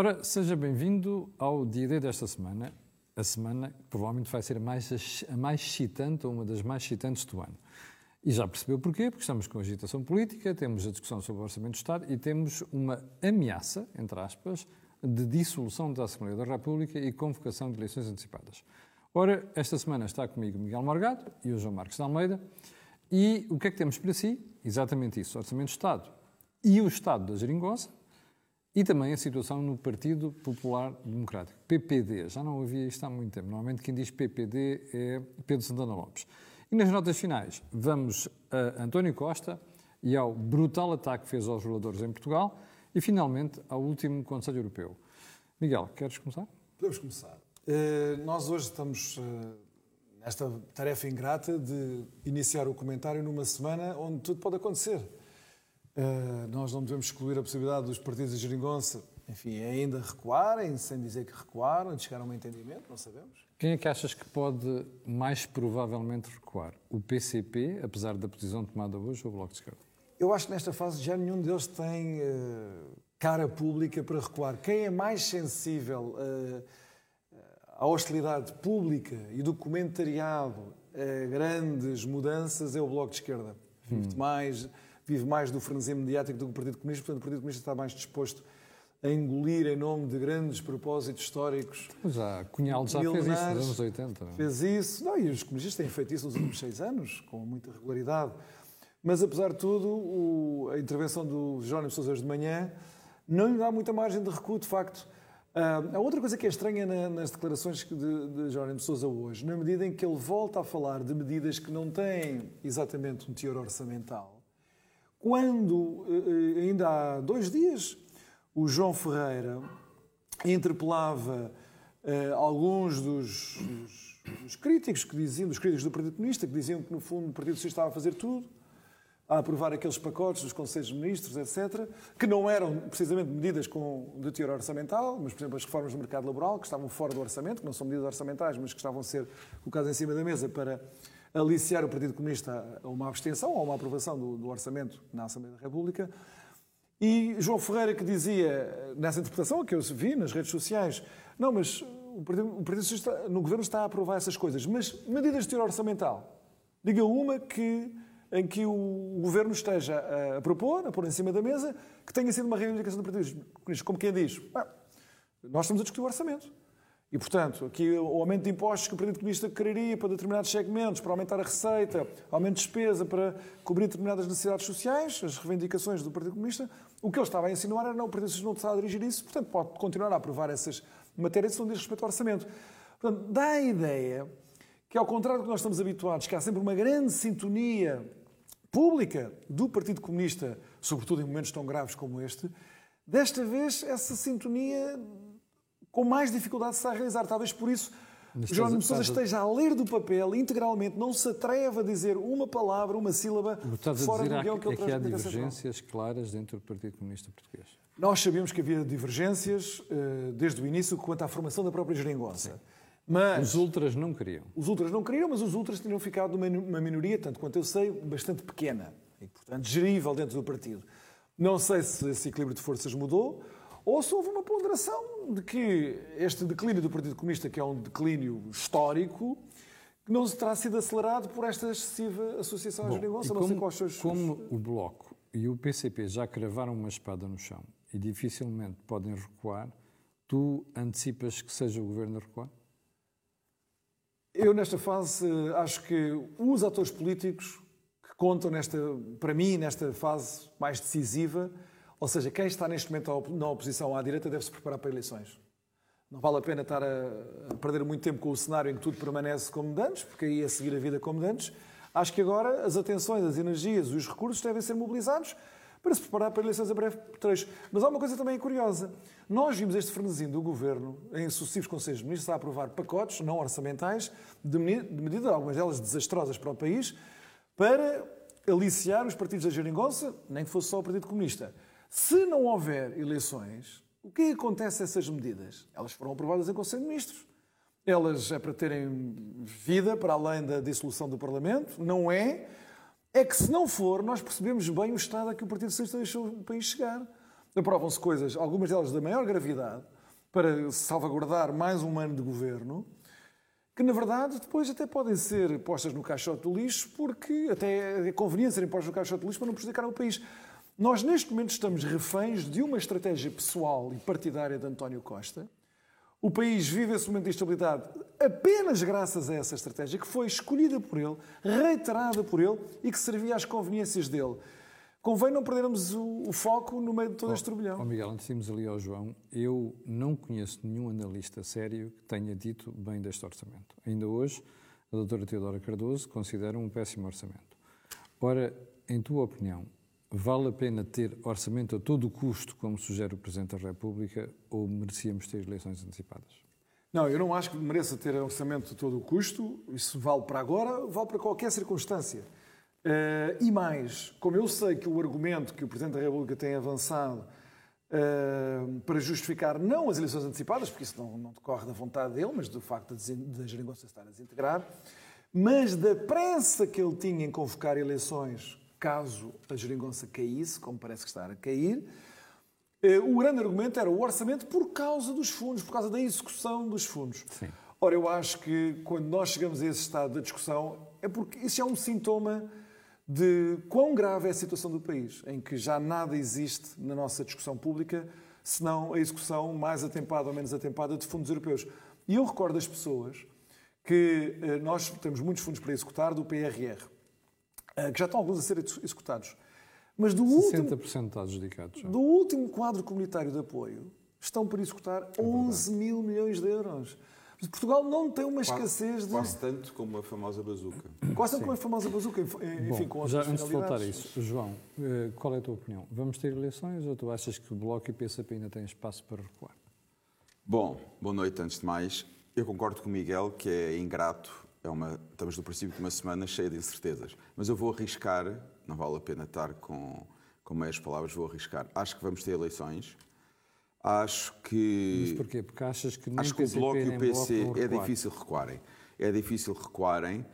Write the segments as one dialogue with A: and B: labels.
A: Ora, seja bem-vindo ao dia desta semana, a semana que provavelmente vai ser a mais, a mais excitante, ou uma das mais excitantes do ano. E já percebeu porquê? Porque estamos com agitação política, temos a discussão sobre o Orçamento do Estado e temos uma ameaça, entre aspas, de dissolução da Assembleia da República e convocação de eleições antecipadas. Ora, esta semana está comigo Miguel Morgado e o João Marcos de Almeida. E o que é que temos para si? Exatamente isso, Orçamento do Estado e o Estado da Geringonça e também a situação no Partido Popular Democrático, PPD. Já não havia isto há muito tempo. Normalmente quem diz PPD é Pedro Santana Lopes. E nas notas finais vamos a António Costa e ao brutal ataque que fez aos reguladores em Portugal e finalmente ao último Conselho Europeu. Miguel, queres começar?
B: Podemos começar. Uh, nós hoje estamos uh, nesta tarefa ingrata de iniciar o comentário numa semana onde tudo pode acontecer. Uh, nós não devemos excluir a possibilidade dos partidos de geringonça, enfim, ainda recuarem, sem dizer que recuaram, de chegar a um entendimento, não sabemos.
A: Quem é que achas que pode mais provavelmente recuar? O PCP, apesar da posição tomada hoje, ou o Bloco de Esquerda?
B: Eu acho que nesta fase já nenhum deles tem uh, cara pública para recuar. Quem é mais sensível uh, à hostilidade pública e do comentariado a grandes mudanças é o Bloco de Esquerda. Vive hum. mais, vive mais do frenesimo mediático do que o Partido Comunista, portanto o Partido Comunista está mais disposto a engolir em nome de grandes propósitos históricos.
A: Já, Cunhal já fez isso nos anos 80.
B: Fez isso, não, e os comunistas têm feito isso nos últimos seis anos, com muita regularidade. Mas, apesar de tudo, o, a intervenção do Jerónimo Sousa hoje de manhã não lhe dá muita margem de recuo, de facto. Uh, a outra coisa que é estranha na, nas declarações de, de Jerónimo Sousa hoje, na medida em que ele volta a falar de medidas que não têm exatamente um teor orçamental, quando, uh, ainda há dois dias, o João Ferreira interpelava uh, alguns dos, dos, dos, críticos que diziam, dos críticos do Partido Comunista, que diziam que no fundo o Partido Socialista estava a fazer tudo, a aprovar aqueles pacotes dos Conselhos de Ministros, etc., que não eram precisamente medidas com, de teor orçamental, mas, por exemplo, as reformas do mercado laboral, que estavam fora do orçamento, que não são medidas orçamentais, mas que estavam a ser colocadas em cima da mesa para aliciar o Partido Comunista a uma abstenção ou a uma aprovação do, do orçamento na Assembleia da República. E João Ferreira que dizia, nessa interpretação que eu vi nas redes sociais, não, mas o Partido, o Partido Socialista no Governo está a aprovar essas coisas, mas medidas de teor orçamental. Diga uma que, em que o Governo esteja a propor, a pôr em cima da mesa, que tenha sido uma reivindicação do Partido Comunista. Como quem diz, nós estamos a discutir o orçamento. E, portanto, aqui o aumento de impostos que o Partido Comunista quereria para determinados segmentos, para aumentar a receita, aumento de despesa para cobrir determinadas necessidades sociais, as reivindicações do Partido Comunista, o que ele estava a insinuar era não, o Partido Socialista não está a dirigir isso, portanto pode continuar a aprovar essas matérias se não diz respeito ao orçamento. Portanto, dá a ideia que, ao contrário do que nós estamos habituados, que há sempre uma grande sintonia pública do Partido Comunista, sobretudo em momentos tão graves como este, desta vez essa sintonia com mais dificuldade se está a realizar. Talvez por isso Mas Jerónimo Sousa esteja a ler do papel integralmente, não se atreve a dizer uma palavra, uma sílaba fora do guião que ele
A: é que há divergências claras dentro do Partido Comunista Português.
B: Nós sabíamos que havia divergências uh, desde o início quanto à formação da própria geringonça. Mas,
A: os ultras não queriam.
B: Os ultras não queriam, mas os ultras tinham ficado numa minoria, tanto quanto eu sei, bastante pequena e, portanto, gerível dentro do partido. Não sei se esse equilíbrio de forças mudou ou se houve uma ponderação de que este declínio do Partido Comunista, que é um declínio histórico, não terá sido acelerado por esta excessiva associação à geringonça. Não sei quais
A: são os... Como o Bloco e o PCP já cravaram uma espada no chão e dificilmente podem recuar, tu antecipas que seja o Governo a recuar?
B: Eu, nesta fase, acho que os atores políticos que contam, nesta, para mim, nesta fase mais decisiva, ou seja, quem está neste momento na oposição à direita deve se preparar para eleições. Não vale a pena estar a perder muito tempo com o cenário em que tudo permanece como dantes, porque aí é seguir a vida como dantes. Acho que agora as atenções, as energias, os recursos devem ser mobilizados para se preparar para eleições a breve trecho. Mas há uma coisa também curiosa. Nós vimos este frenesim do Governo, em sucessivos Conselhos de Ministros, a aprovar pacotes não orçamentais de medidas, algumas delas desastrosas para o país, para aliciar os partidos da geringonça, nem que fosse só o Partido Comunista. Se não houver eleições, o que acontece a essas medidas? Elas foram aprovadas em Conselho de Ministros. Elas é para terem vida para além da dissolução do Parlamento? Não é. É que se não for, nós percebemos bem o estado a que o Partido Socialista deixou o país chegar. aprovam-se coisas, algumas delas da maior gravidade, para salvaguardar mais um ano de governo, que na verdade depois até podem ser postas no caixote do lixo, porque até é conveniente serem postas no caixote do lixo para não prejudicar o país. Nós, neste momento, estamos reféns de uma estratégia pessoal e partidária de António Costa. O país vive esse momento de instabilidade apenas graças a essa estratégia que foi escolhida por ele, reiterada por ele e que servia às conveniências dele. Convém não perdermos o, o foco no meio de todo oh, este turbilhão.
A: Oh Miguel, antes de ali ao João, eu não conheço nenhum analista sério que tenha dito bem deste orçamento. Ainda hoje, a doutora Teodora Cardoso considera um péssimo orçamento. Ora, em tua opinião, vale a pena ter orçamento a todo custo, como sugere o Presidente da República, ou merecíamos ter eleições antecipadas?
B: Não, eu não acho que mereça ter orçamento a todo custo. Isso vale para agora, vale para qualquer circunstância. Uh, e mais, como eu sei que o argumento que o Presidente da República tem avançado uh, para justificar não as eleições antecipadas, porque isso não, não decorre da vontade dele, mas do facto da geringonça estar a desintegrar, mas da pressa que ele tinha em convocar eleições caso a geringonça caísse, como parece que está a cair, uh, o grande argumento era o orçamento por causa dos fundos, por causa da execução dos fundos.
A: Sim.
B: Ora, eu acho que quando nós chegamos a esse estado da discussão, é porque isso é um sintoma de quão grave é a situação do país, em que já nada existe na nossa discussão pública senão a execução mais atempada ou menos atempada de fundos europeus. E eu recordo as pessoas que eh, nós temos muitos fundos para executar do PRR, eh, que já estão alguns a ser executados.
A: Mas do 60% último, está adjudicados.
B: Do último quadro comunitário de apoio, estão para executar é 11 mil milhões de euros. Portugal não tem uma escassez de.
C: Quase tanto como a famosa bazuca.
B: Quase tanto como a famosa bazuca, enfim,
A: Bom, com as Já antes de voltar a isso, João, eh, qual é a tua opinião? Vamos ter eleições ou tu achas que o Bloco e o PCP ainda têm espaço para recuar?
C: Bom, boa noite antes de mais. Eu concordo com o Miguel que é ingrato, é uma, estamos no princípio de uma semana cheia de incertezas, mas eu vou arriscar, não vale a pena estar com, com meias palavras, vou arriscar. Acho que vamos ter eleições Acho que.
A: Mas porquê? Porque achas que
C: Acho que o Bloco e o PC é difícil recuarem. É difícil recuarem.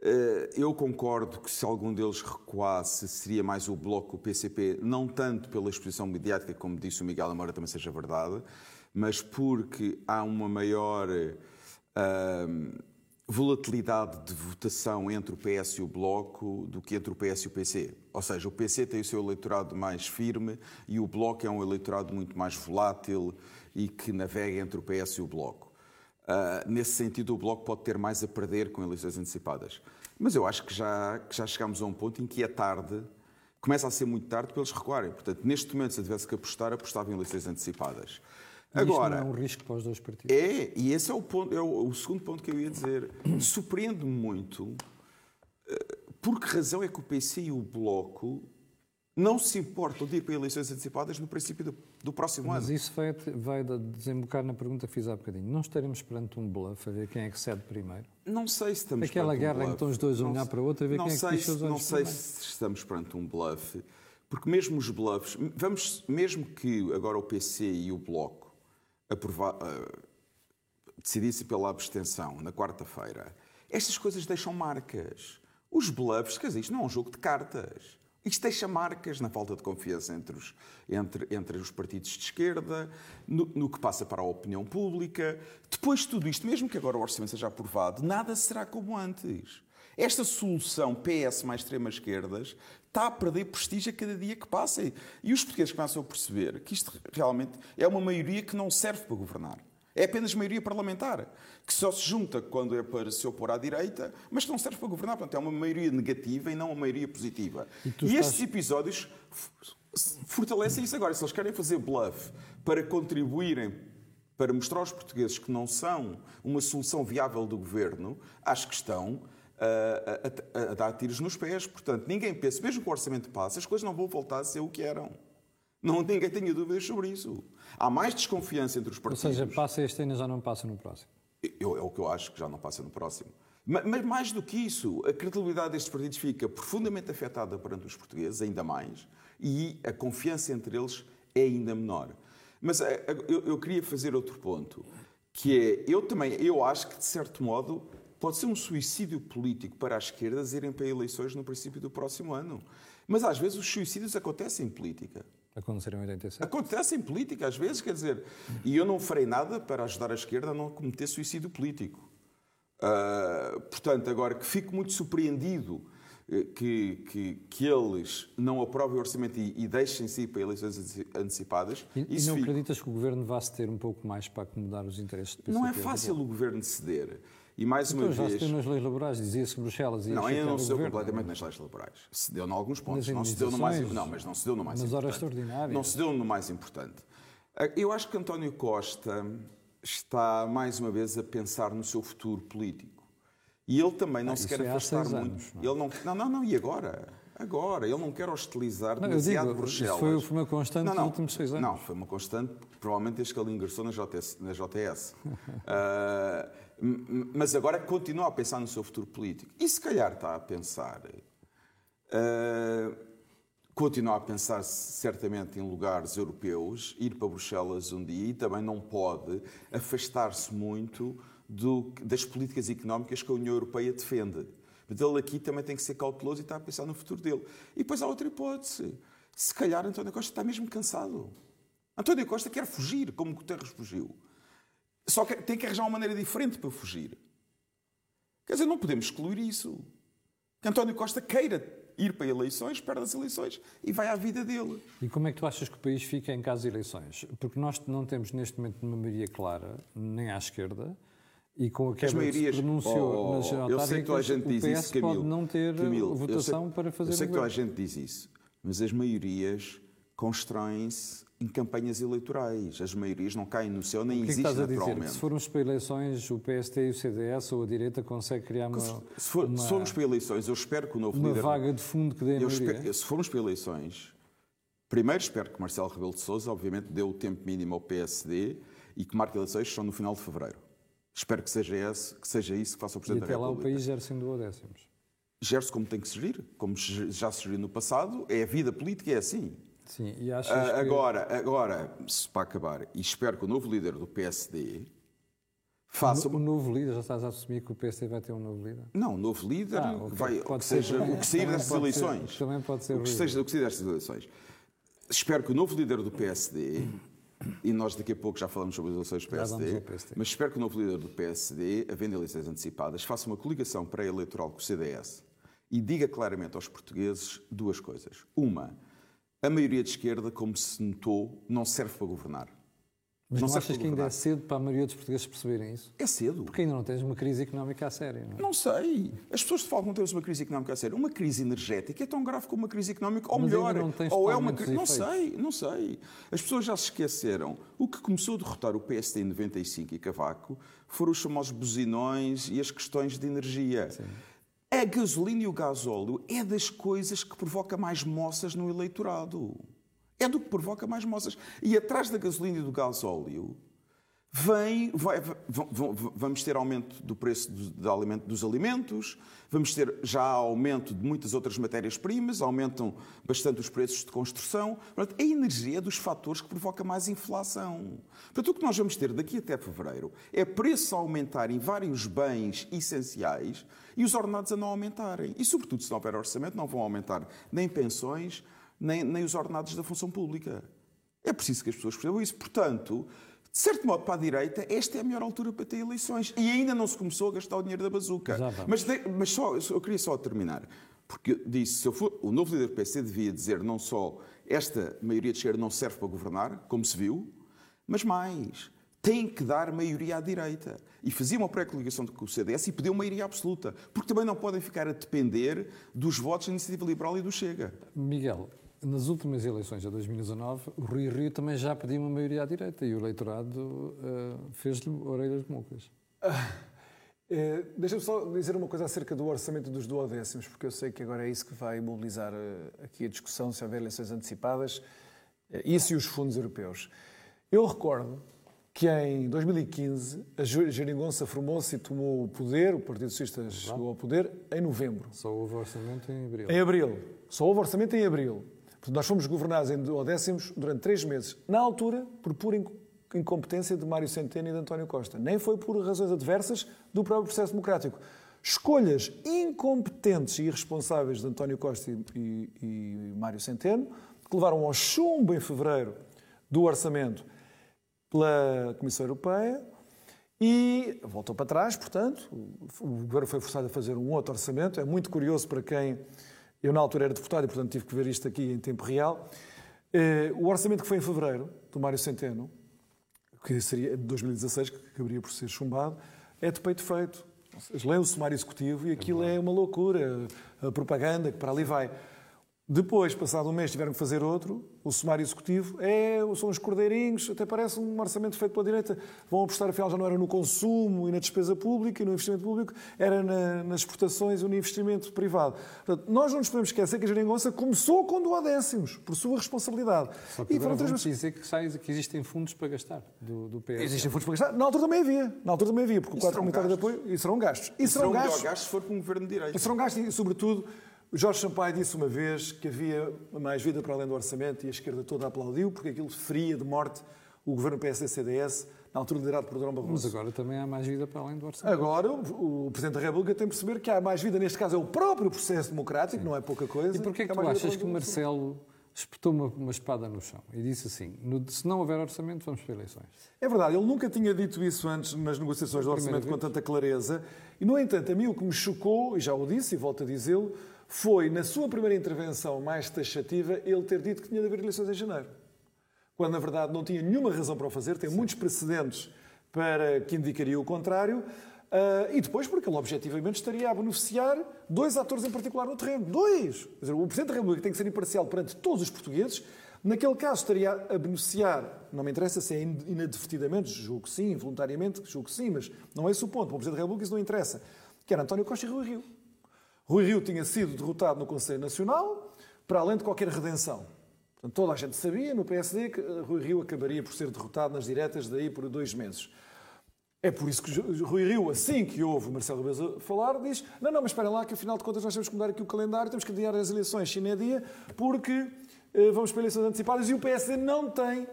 C: Eh, eu concordo que se algum deles recuasse, seria mais o Bloco, o PCP, não tanto pela exposição mediática, como disse o Miguel Amora, também seja verdade, mas porque há uma maior. Uh, volatilidade de votação entre o PS e o Bloco do que entre o PS e o PC. Ou seja, o PC tem o seu eleitorado mais firme e o Bloco é um eleitorado muito mais volátil e que navega entre o PS e o Bloco. Uh, nesse sentido, o Bloco pode ter mais a perder com eleições antecipadas. Mas eu acho que já, que já chegamos a um ponto em que é tarde, começa a ser muito tarde para eles recuarem. Portanto, neste momento, se eu tivesse que apostar, apostava em eleições antecipadas.
A: Agora, não é um risco para os dois partidos.
C: É, e esse é o, ponto, é o, o segundo ponto que eu ia dizer. Surpreende-me muito eh, por que razão é que o PC e o Bloco não se importam de ir para eleições antecipadas no princípio do, do próximo
A: Mas
C: ano.
A: Mas isso vai, vai desembocar na pergunta que fiz há bocadinho. Não estaremos perante um bluff a ver quem é que cede primeiro?
C: Não sei se estamos
A: Aquela
C: perante
A: um guerra em que estão os dois a olhar para o outro a ver quem é que
C: os Não sei primeiro. se estamos perante um bluff, porque mesmo os bluffs, vamos, mesmo que agora o PC e o Bloco uh, decidisse pela abstenção na quarta-feira, estas coisas deixam marcas. Os bluffs, quer dizer, isto não é um jogo de cartas. Isto deixa marcas na falta de confiança entre os, entre, entre os partidos de esquerda, no, no, que passa para a opinião pública. Depois de tudo isto, mesmo que agora o orçamento seja aprovado, nada será como antes. Esta solução PS mais extrema-esquerdas está a perder prestígio a cada dia que passa. E os portugueses começam a perceber que isto realmente é uma maioria que não serve para governar. É apenas maioria parlamentar, que só se junta quando é para se opor à direita, mas que não serve para governar. Portanto, é uma maioria negativa e não uma maioria positiva. E, e estás... estes episódios fortalecem isso agora. Se eles querem fazer bluff para contribuírem para mostrar aos portugueses que não são uma solução viável do governo, acho que estão a, a, a, dar tiros nos pés. Portanto, ninguém pensa, mesmo que o orçamento passe, as coisas não vão voltar a ser o que eram. Não, ninguém tenha dúvidas sobre isso. Há mais desconfiança entre os partidos.
A: Ou seja, passa este ano já não passa no próximo.
C: Eu, é o que eu acho que já não passa no próximo. Mas, mas, mais do que isso, a credibilidade destes partidos fica profundamente afetada perante os portugueses, ainda mais, e a confiança entre eles é ainda menor. Mas eh, eu, eu queria fazer outro ponto, que é, eu também, eu acho que, de certo modo, Pode ser um suicídio político para as esquerdas irem para eleições no princípio do próximo ano. Mas às vezes os suicídios acontecem em política.
A: Aconteceram em 87?
C: Acontece em política, às vezes, quer dizer. E eu não farei nada para ajudar a esquerda a não cometer suicídio político. Uh, portanto, agora que fico muito surpreendido eh, que, que, que, eles não aprovem o orçamento e, e deixem-se ir para eleições antecipadas.
A: E, e não fico... acreditas que o governo vá ceder um pouco mais para acomodar os interesses do PCP?
C: Não é fácil o governo ceder. E mais
A: então,
C: uma
A: já
C: vez.
A: Já nas leis laborais, dizia-se Bruxelas
C: Não, ainda não se deu
A: governo.
C: completamente nas leis laborais. Se deu em alguns pontos. Não se deu no mais, não, mas não se deu no mais
A: nas
C: importante.
A: horas extraordinárias.
C: Não se deu no mais importante. Ah, eu acho que António Costa está, mais uma vez, a pensar no seu futuro político. E ele também não ah, se quer
A: é
C: afastar muito.
A: Anos,
C: não, é? ele não, não, não, não, e agora? Agora, ele não quer hostilizar não, demasiado digo, Bruxelas.
A: Foi, foi uma constante
C: não, não,
A: nos últimos seis anos.
C: Não, foi uma constante, provavelmente desde que ele ingressou na JS. Na JS. uh, mas agora continua a pensar no seu futuro político. E se calhar está a pensar. Uh, continua a pensar certamente em lugares europeus, ir para Bruxelas um dia e também não pode afastar-se muito do, das políticas económicas que a União Europeia defende. Mas ele aqui também tem que ser cauteloso e está a pensar no futuro dele. E depois há outra hipótese. Se calhar António Costa está mesmo cansado. António Costa quer fugir, como Guterres fugiu. Só que tem que arranjar uma maneira diferente para fugir. Quer dizer, não podemos excluir isso. Que António Costa queira ir para eleições, perde as eleições e vai à vida dele.
A: E como é que tu achas que o país fica em caso de eleições? Porque nós não temos neste momento uma maioria clara, nem à esquerda, e com a quebra que se pronunciou
C: oh,
A: nas
C: eu sei que toda a gente diz isso, Camilo,
A: pode não ter
C: Camilo,
A: votação
C: sei,
A: para fazer
C: Eu sei que toda a gente diz isso, mas as maiorias constroem-se em campanhas eleitorais. As maiorias não caem no céu, nem
A: o que
C: existem
A: é que estás
C: naturalmente.
A: A dizer? Que se formos para eleições, o PST e o CDS ou a direita consegue criar uma...
C: Se, for,
A: uma,
C: se formos para eleições, eu espero que o novo
A: uma
C: líder...
A: Uma vaga de fundo que dê a maioria.
C: Espero, se formos para eleições, primeiro espero que Marcelo Rebelo de Sousa, obviamente, dê o tempo mínimo ao PSD e que marque eleições só no final de fevereiro. Espero que seja, esse, que seja isso que faça o Presidente
A: e até
C: da
A: República. lá o país gera-se em duodécimos.
C: Gera-se como tem que se gerir, como já se geriu no passado. É a vida política, é assim.
A: Sim, e achas
C: uh,
A: que...
C: Agora, agora, para acabar, e espero que o novo líder do PSD faça...
A: O, novo líder, já estás a assumir que o PSD vai ter um novo líder?
C: Não, o novo líder ah, okay. vai, o que, seja, o que sair destas eleições.
A: Ser, também pode ser
C: o que, seja, o que sair destas eleições. Espero que o novo líder do PSD e nós daqui a pouco já falamos sobre as eleições do PSD, PSD, mas espero que o novo líder do PSD, havendo eleições antecipadas, faça uma coligação pré-eleitoral com o CDS e diga claramente aos portugueses duas coisas. Uma, a maioria de esquerda, como se notou, não serve para governar.
A: Mas não, não achas que ainda é cedo para a maioria dos portugueses perceberem isso?
C: É cedo.
A: Porque ainda não tens uma crise económica a sério, não é?
C: Não sei. As pessoas falam que não temos uma crise económica a sério. Uma crise energética é tão grave como uma crise económica, ou
A: Mas
C: melhor,
A: não tens
C: ou é uma crise...
A: Não
C: sei, não sei. As pessoas já se esqueceram. O que começou a derrotar o PSD em 95 e Cavaco foram os famosos buzinões e as questões de energia. Sim. A gasolina e o gasóleo é das coisas que provoca mais moças no eleitorado. É do que provoca mais moças. E atrás da gasolina e do gasóleo vem, vai, vamos ter aumento do preço do, dos alimentos, vamos ter já aumento de muitas outras matérias-primas, aumentam bastante os preços de construção. Portanto, a energia é dos fatores que provoca mais inflação. Portanto, o que nós vamos ter daqui até fevereiro é preços a aumentar em vários bens essenciais e os ordenados a não aumentarem. E, sobretudo, se não houver orçamento, não vão aumentar nem pensões, nem, nem os ordenados da função pública. É preciso que as pessoas percebam isso. Portanto, de certo modo, para a direita, esta é a melhor altura para ter eleições. E ainda não se começou a gastar o dinheiro da bazuca. Mas, mas só, eu queria só terminar. Porque disse, se eu for, o novo líder do PC devia dizer não só esta maioria de esquerda não serve para governar, como se viu, mas mais, tem que dar maioria à direita. E fazia uma pré-coligação com o CDS e pediu maioria absoluta. Porque também não podem ficar a depender dos votos da Iniciativa Liberal e do Chega.
A: Miguel, nas últimas eleições de 2019, o Rui Rio também já pediu uma maioria à direita e o eleitorado uh, fez-lhe orelhas mocas.
B: Ah, é, Deixa-me só dizer uma coisa acerca do orçamento dos duodécimos, porque eu sei que agora é isso que vai mobilizar uh, aqui a discussão se houver eleições antecipadas, uh, isso e os fundos europeus. Eu recordo que em 2015 a Geringonça formou-se e tomou o poder, o Partido Socialista chegou ao poder, em novembro.
A: Só houve orçamento em abril.
B: Em abril. Só houve orçamento em abril. Nós fomos governados em duodécimos durante três meses. Na altura, por pura incompetência de Mário Centeno e de António Costa. Nem foi por razões adversas do próprio processo democrático. Escolhas incompetentes e irresponsáveis de António Costa e, e, e Mário Centeno que levaram ao chumbo em fevereiro do orçamento pela Comissão Europeia e voltou para trás, portanto, o governo foi forçado a fazer um outro orçamento. É muito curioso para quem. Eu, na altura, era deputado e, portanto, tive que ver isto aqui em tempo real. Eh, o orçamento que foi em fevereiro, do Mário Centeno, que seria de 2016, que acabaria por ser chumbado, é de peito feito. Lê o sumário executivo e aquilo é uma loucura. A propaganda que para ali vai. Depois, passado um mês, tiveram que fazer outro. O sumário executivo é, são os cordeirinhos, até parece um orçamento feito pela direita. Vão apostar, afinal, já não era no consumo e na despesa pública e no investimento público, era na, nas exportações e no investimento privado. Portanto, nós não nos podemos esquecer que a geringonça começou com duodécimos, por sua responsabilidade.
A: Só que e agora vamos dizer que, sai, que existem fundos para gastar do, do PS.
B: Existem fundos para gastar? Na altura também havia. Na altura também havia, porque o quadro comunitário de apoio... E serão gastos.
C: E, serão, serão gastos, gastos se for para um governo de direita.
B: E serão gastos, e, sobretudo o Jorge Sampaio disse uma vez que havia mais vida para além do orçamento e a esquerda toda aplaudiu porque aquilo feria de morte o governo PSD-CDS, na altura liderado por Durão Barroso.
A: Mas agora também há mais vida para além do orçamento.
B: Agora o, o Presidente da República tem que perceber que há mais vida, neste caso é o próprio processo democrático, Sim. não é pouca coisa.
A: E porquê é que, tu achas que Marcelo espetou uma, uma, espada no chão e disse assim: no, se não houver orçamento, vamos para eleições.
B: É verdade, ele nunca tinha dito isso antes nas negociações do orçamento com tanta clareza. E, no entanto, a mim o que me chocou, e já o disse e volto a dizê-lo, foi, na sua primeira intervenção mais taxativa, ele ter dito que tinha de haver eleições em janeiro. Quando, na verdade, não tinha nenhuma razão para o fazer, tem Sim. muitos precedentes para que indicaria o contrário. Uh, e depois, porque ele objetivamente estaria a beneficiar dois atores em particular no terreno. Dois! Dizer, o Presidente da República tem que ser imparcial perante todos os portugueses. Naquele caso, estaria a beneficiar, não me interessa se é inadvertidamente, julgo que sim, voluntariamente, julgo que sim, mas não é esse o ponto. Para o Presidente da República isso não interessa. Que era António Costa e Rui Rio. Rui Rio tinha sido derrotado no Conselho Nacional, para além de qualquer redenção. Portanto, toda a gente sabia no PSD que Rui Rio acabaria por ser derrotado nas diretas daí por dois meses. É por isso que Rui Rio, assim que ouve Marcelo Rebelo falar, diz: não, não, mas espera lá, que afinal de contas nós temos que mudar aqui o calendário, temos que adiar as eleições China é dia, porque eh, vamos para eleições antecipadas e o PSD não tem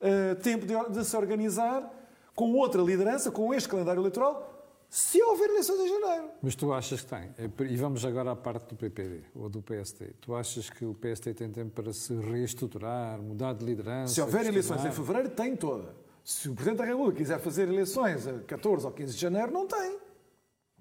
B: eh, tempo de, de se organizar com outra liderança, com este calendário eleitoral, se houver eleições em janeiro.
A: Mas tu achas que tem? É e vamos agora à parte do PPD ou do PST. Tu achas que o PST tem tempo para se reestruturar, mudar de liderança?
B: Se houver eleições em fevereiro, tem toda. Se o Presidente da República quiser fazer eleições a 14 ou 15 de janeiro, não tem.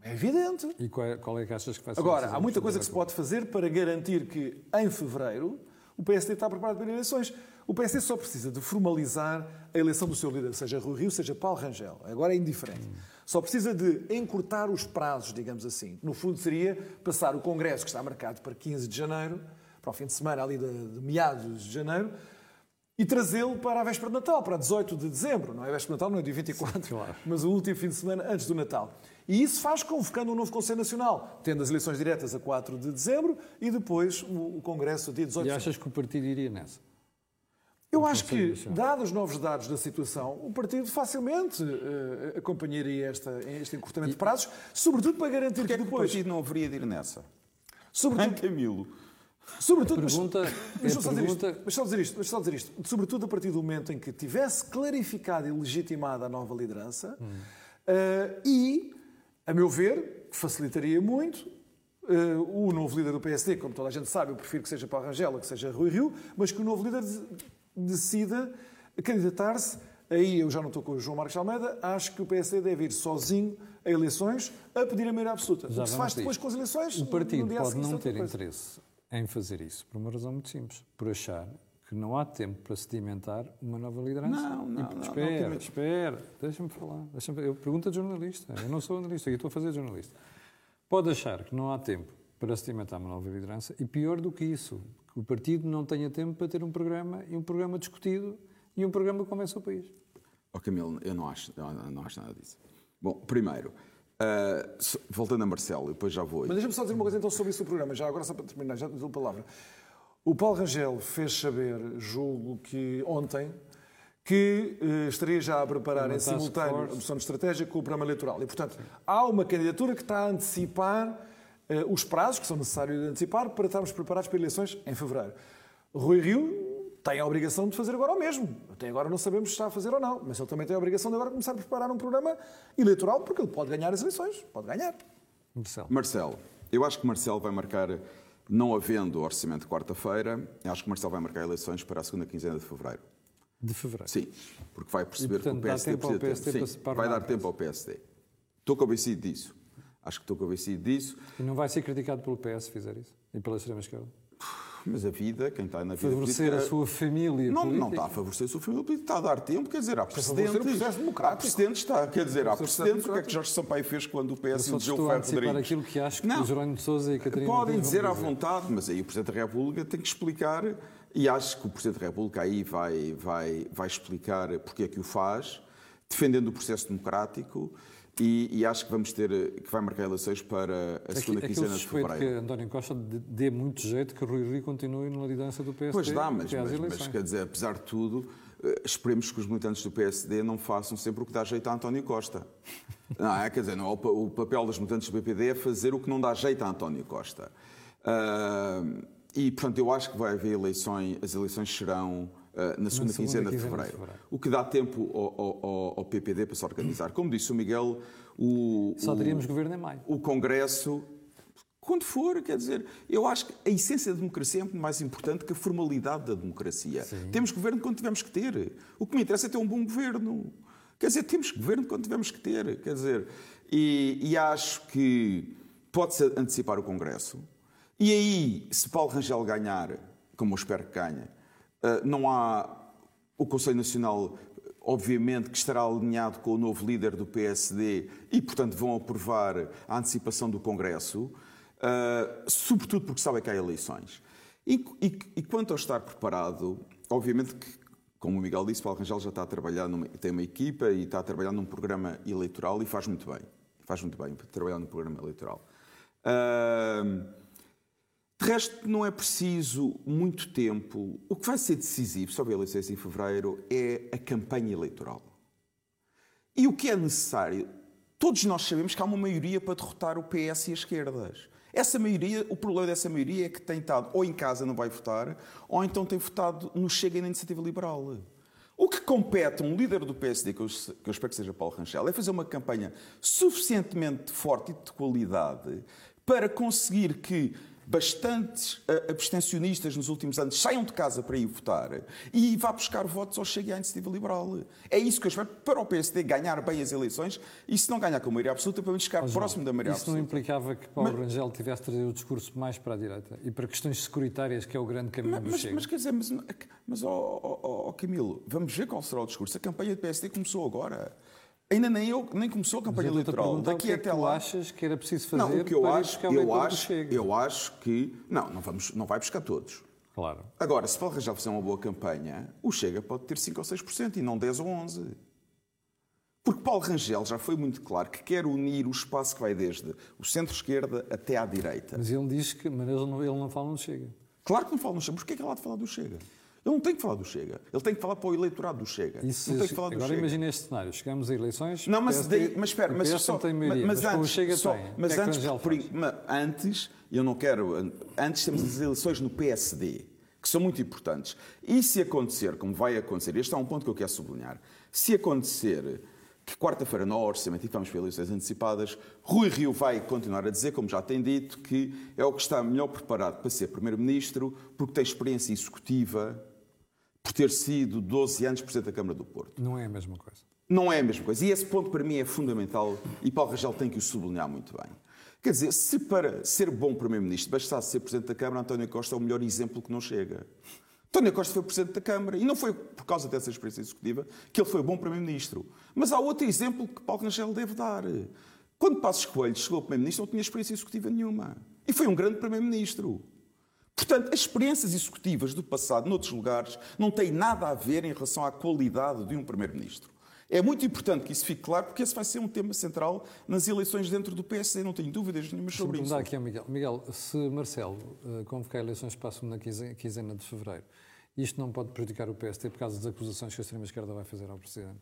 B: É evidente.
A: E qual é, qual é que achas que vai ser?
B: Agora, há muita coisa que se pode fazer para garantir que em fevereiro o PSD está preparado para eleições. O PSD só precisa de formalizar a eleição do seu líder, seja Rui Rio, seja Paulo Rangel. Agora é indiferente. Só precisa de encurtar os prazos, digamos assim. No fundo, seria passar o Congresso, que está marcado para 15 de janeiro, para o fim de semana ali de, de meados de janeiro, e trazê-lo para a véspera de Natal, para 18 de dezembro. Não é véspera de Natal, não é dia 24, Sim, claro. mas o último fim de semana antes do Natal. E isso faz convocando um novo Conselho Nacional, tendo as eleições diretas a 4 de dezembro e depois o Congresso dia 18
A: de E achas que o partido iria nessa?
B: Eu acho que, dados os novos dados da situação, o partido facilmente uh, acompanharia esta, este encurtamento e, de prazos, sobretudo para garantir
C: que,
B: é que depois.
C: o partido não haveria de ir nessa?
B: Sobretudo.
C: Camilo.
B: Sobretudo,
A: pergunta,
B: mas, mas, pergunta... Isto, mas, só dizer isto, mas só dizer isto, sobretudo a partir do momento em que tivesse clarificado e legitimada a nova liderança, hum. uh, e, a meu ver, facilitaria muito uh, o novo líder do PSD, como toda a gente sabe, eu prefiro que seja Paulo Rangel, que seja Rui Rio, mas que o novo líder decida candidatar-se. Aí eu já não estou com o João Marcos Almeida, acho que o PSD deve ir sozinho a eleições a pedir a maioria absoluta. Já o que se faz depois com as eleições.
A: O partido pode não ter interesse em fazer isso, por uma razão muito simples, por achar que não há tempo para sedimentar uma nova liderança.
C: Não, não,
A: e,
C: não.
A: Espera, não, espera, deixa-me falar. Deixa eu pergunta de jornalista, eu não sou jornalista, eu estou a fazer jornalista. Pode achar que não há tempo para sedimentar uma nova liderança e pior do que isso, que o partido não tenha tempo para ter um programa e um programa discutido e um programa que convence o país.
C: Oh, Camilo, eu não acho, não acho nada disso. Bom, primeiro, uh, voltando a Marcelo, depois já vou.
B: Mas deixa-me só dizer uma coisa então sobre isso do programa, já agora só para terminar, já te dou a palavra. O Paulo Rangel fez saber, julgo que ontem, que uh, estaria já a preparar em simultâneo a moção de estratégia com o programa eleitoral. E, portanto, há uma candidatura que está a antecipar os prazos que são necessários de antecipar para estarmos preparados para eleições em fevereiro. Rui Rio tem a obrigação de fazer agora o mesmo. Até agora não sabemos se está a fazer ou não, mas ele também tem a obrigação de agora começar a preparar um programa eleitoral, porque ele pode ganhar as eleições. Pode ganhar.
C: Marcelo. Marcelo. Eu acho que Marcelo vai marcar não havendo orçamento de quarta-feira, acho que Marcelo vai marcar eleições para a segunda quinzena de fevereiro.
A: De fevereiro.
C: Sim, porque vai perceber
A: E, portanto,
C: que o
A: dá
C: PSD
A: tempo
C: precisa Sim, vai dar
A: mais.
C: tempo ao PSD. Estou convencido disso. Acho que estou convencido disso.
A: E não vai ser criticado pelo PS se fizer isso? E pela extrema-esquerda?
C: Mas a vida, quem está na vida
A: Favorecer a
C: política-
A: sua família
C: Não,
A: política?
C: não está a favorecer a sua família política, está a dar tempo, quer dizer, há precedentes.
B: democrático.
C: Há precedentes, está, quer dizer, há precedentes. O que é que. Jorge Sampaio fez quando o PS elegeu o
A: a
C: Ferro Rodrigues?
A: aquilo que acho que
C: Não.
A: Jerónimo de Sousa e a Catarina
C: Podem dizer à vontade, mas aí o Presidente da República tem que explicar, e acho que o Presidente da República aí vai, vai, vai explicar porque é que o faz, defendendo o processo democrático, e, e acho que vamos ter, que vai marcar eleições para a segunda quinzena de
A: suspeito que
C: fevereiro.
A: António Costa dê- muito jeito que Rui Rio continue na liderança do PSD
C: Pois dá, mas,
A: às
C: mas, mas quer dizer, apesar de tudo, eh, esperemos que os militantes do PSD não façam sempre o que dá jeito a António Costa. Não é? Quer dizer, não, é o pa- o papel dos militantes do BPD é fazer o que não dá jeito a António Costa. Ah, e, portanto, eu acho que vai haver eleições, as eleições serão na segunda, quinzena, de, fevereiro. O que dá tempo ao, ao- ao- PPD para se organizar. Como disse o Miguel, o,
A: Só
C: o-
A: teríamos governo em maio.
C: o Congresso, quando for, quer dizer, eu acho que a essência da democracia é muito mais importante que a formalidade da democracia. Temos governo quando tivermos que ter. O que me interessa é ter um bom governo. Quer dizer, temos governo quando tivermos que ter. Quer dizer, e, e acho que pode-se antecipar o Congresso. E aí, se Paulo Rangel ganhar, como eu espero que ganhe, eh, não há o Conselho Nacional, obviamente, que estará alinhado com o novo líder do PSD e, portanto, vão aprovar a antecipação do Congresso, ah, sobretudo porque sabem que há eleições. E, e- e quanto ao estar preparado, obviamente que, como o Miguel disse, Paulo Rangel já está a trabalhar, numa, tem uma equipa e está a trabalhar num programa eleitoral e faz muito bem. Faz muito bem trabalhar num programa eleitoral. Ah, de resto, não é preciso muito tempo. O que vai ser decisivo sobre eleições em fevereiro é a campanha eleitoral. E o que é necessário? Todos nós sabemos que há uma maioria para derrotar o PS e as esquerdas. Essa maioria, o problema dessa maioria é que tem estado ou em casa não vai votar, ou então tem votado no Chega e na Iniciativa Liberal. O que compete a um líder do PSD, que eu, que eu espero que seja Paulo Rangel, é fazer uma campanha suficientemente forte e de qualidade para conseguir que bastantes eh, abstencionistas nos últimos anos saiam de casa para ir votar e vá buscar votos ao Chega e à Iniciativa Liberal. É isso que eu espero para o PSD ganhar bem as eleições e se não ganhar com a maioria absoluta, pelo menos ficar
A: Mas,
C: próximo da maioria
A: Isso não
C: absoluta.
A: implicava que Paulo Rangel tivesse trazido o discurso mais para a direita e para questões securitárias, que é o grande caminho
C: Mas,
A: do
C: mas,
A: Chega.
C: mas quer dizer, mas, mas ó, ó, ó, Camilo, vamos ver qual será o discurso. A campanha do PSD começou agora. Ainda nem, eu, nem começou a campanha eleitoral. Daqui
A: que é que
C: até
A: tu
C: lá.
A: achas que era preciso fazer
C: Não, o que eu acho, eu acho, eu acho que. Não, não, vamos, não vai buscar todos.
A: Claro.
C: Agora, se Paulo Rangel fizer uma boa campanha, o Chega pode ter 5 ou 6% e não 10 ou 11%. Porque Paulo Rangel já foi muito claro que quer unir o espaço que vai desde o centro-esquerda até à direita.
A: Mas ele diz que mas ele não, ele não fala no Chega.
C: Claro que não fala no Chega. Porquê é que ele há de falar do Chega? Ele não tem que falar do Chega. Ele tem que falar para o eleitorado do Chega.
A: Se-
C: não tem que falar do
A: agora
C: Chega.
A: imagina este cenário. Chegamos a eleições.
C: Não, mas,
A: PSD
C: daí, mas espera, mas só,
A: maioria, mas,
C: mas
A: com o
C: antes,
A: Chega
C: só-
A: tem.
C: mas
A: é
C: antes, por- antes, eu não quero, antes temos as eleições no PSD, que são muito importantes. E se acontecer, como vai acontecer, este é um ponto que eu quero sublinhar, se acontecer que quarta-feira há orçamento e que vamos para eleições antecipadas, Rui Rio vai continuar a dizer, como já tem dito, que é o que está melhor preparado para ser Primeiro-Ministro, porque tem experiência executiva, por ter sido 12 anos Presidente da Câmara do Porto.
A: Não é a mesma coisa.
C: Não é a mesma coisa. E esse ponto para mim é fundamental e Paulo Rangel tem que o sublinhar muito bem. Quer dizer, se para ser bom Primeiro-Ministro bastasse ser Presidente da Câmara, António Costa é o melhor exemplo que não chega. António Costa foi Presidente da Câmara e não foi por causa dessa experiência executiva que ele foi bom Primeiro-Ministro. Mas há outro exemplo que Paulo Rangel deve dar. Quando Passos Coelho chegou Primeiro-Ministro, não tinha experiência executiva nenhuma. E foi um grande Primeiro-Ministro. Portanto, as experiências executivas do passado, noutros lugares, não têm nada a ver em relação à qualidade de um Primeiro-Ministro. É muito importante que isso fique claro, porque esse vai ser um tema central nas eleições dentro do PSD, não tenho dúvidas nenhumas sobre isso.
A: dar aqui ao Miguel. Miguel, se Marcelo eh, convocar eleições para a segunda quinze- quinzena de fevereiro, isto não pode prejudicar o PSD por causa das acusações que a extrema-esquerda vai fazer ao Presidente?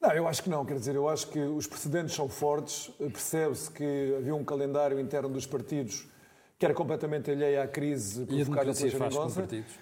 B: Não, eu acho que não. Quer dizer, eu acho que os precedentes são fortes. Percebe-se que havia um calendário interno dos partidos que era completamente alheio à crise
A: a
B: provocada
A: democracia
B: pela
A: faz com
B: geringonça.
A: partidos?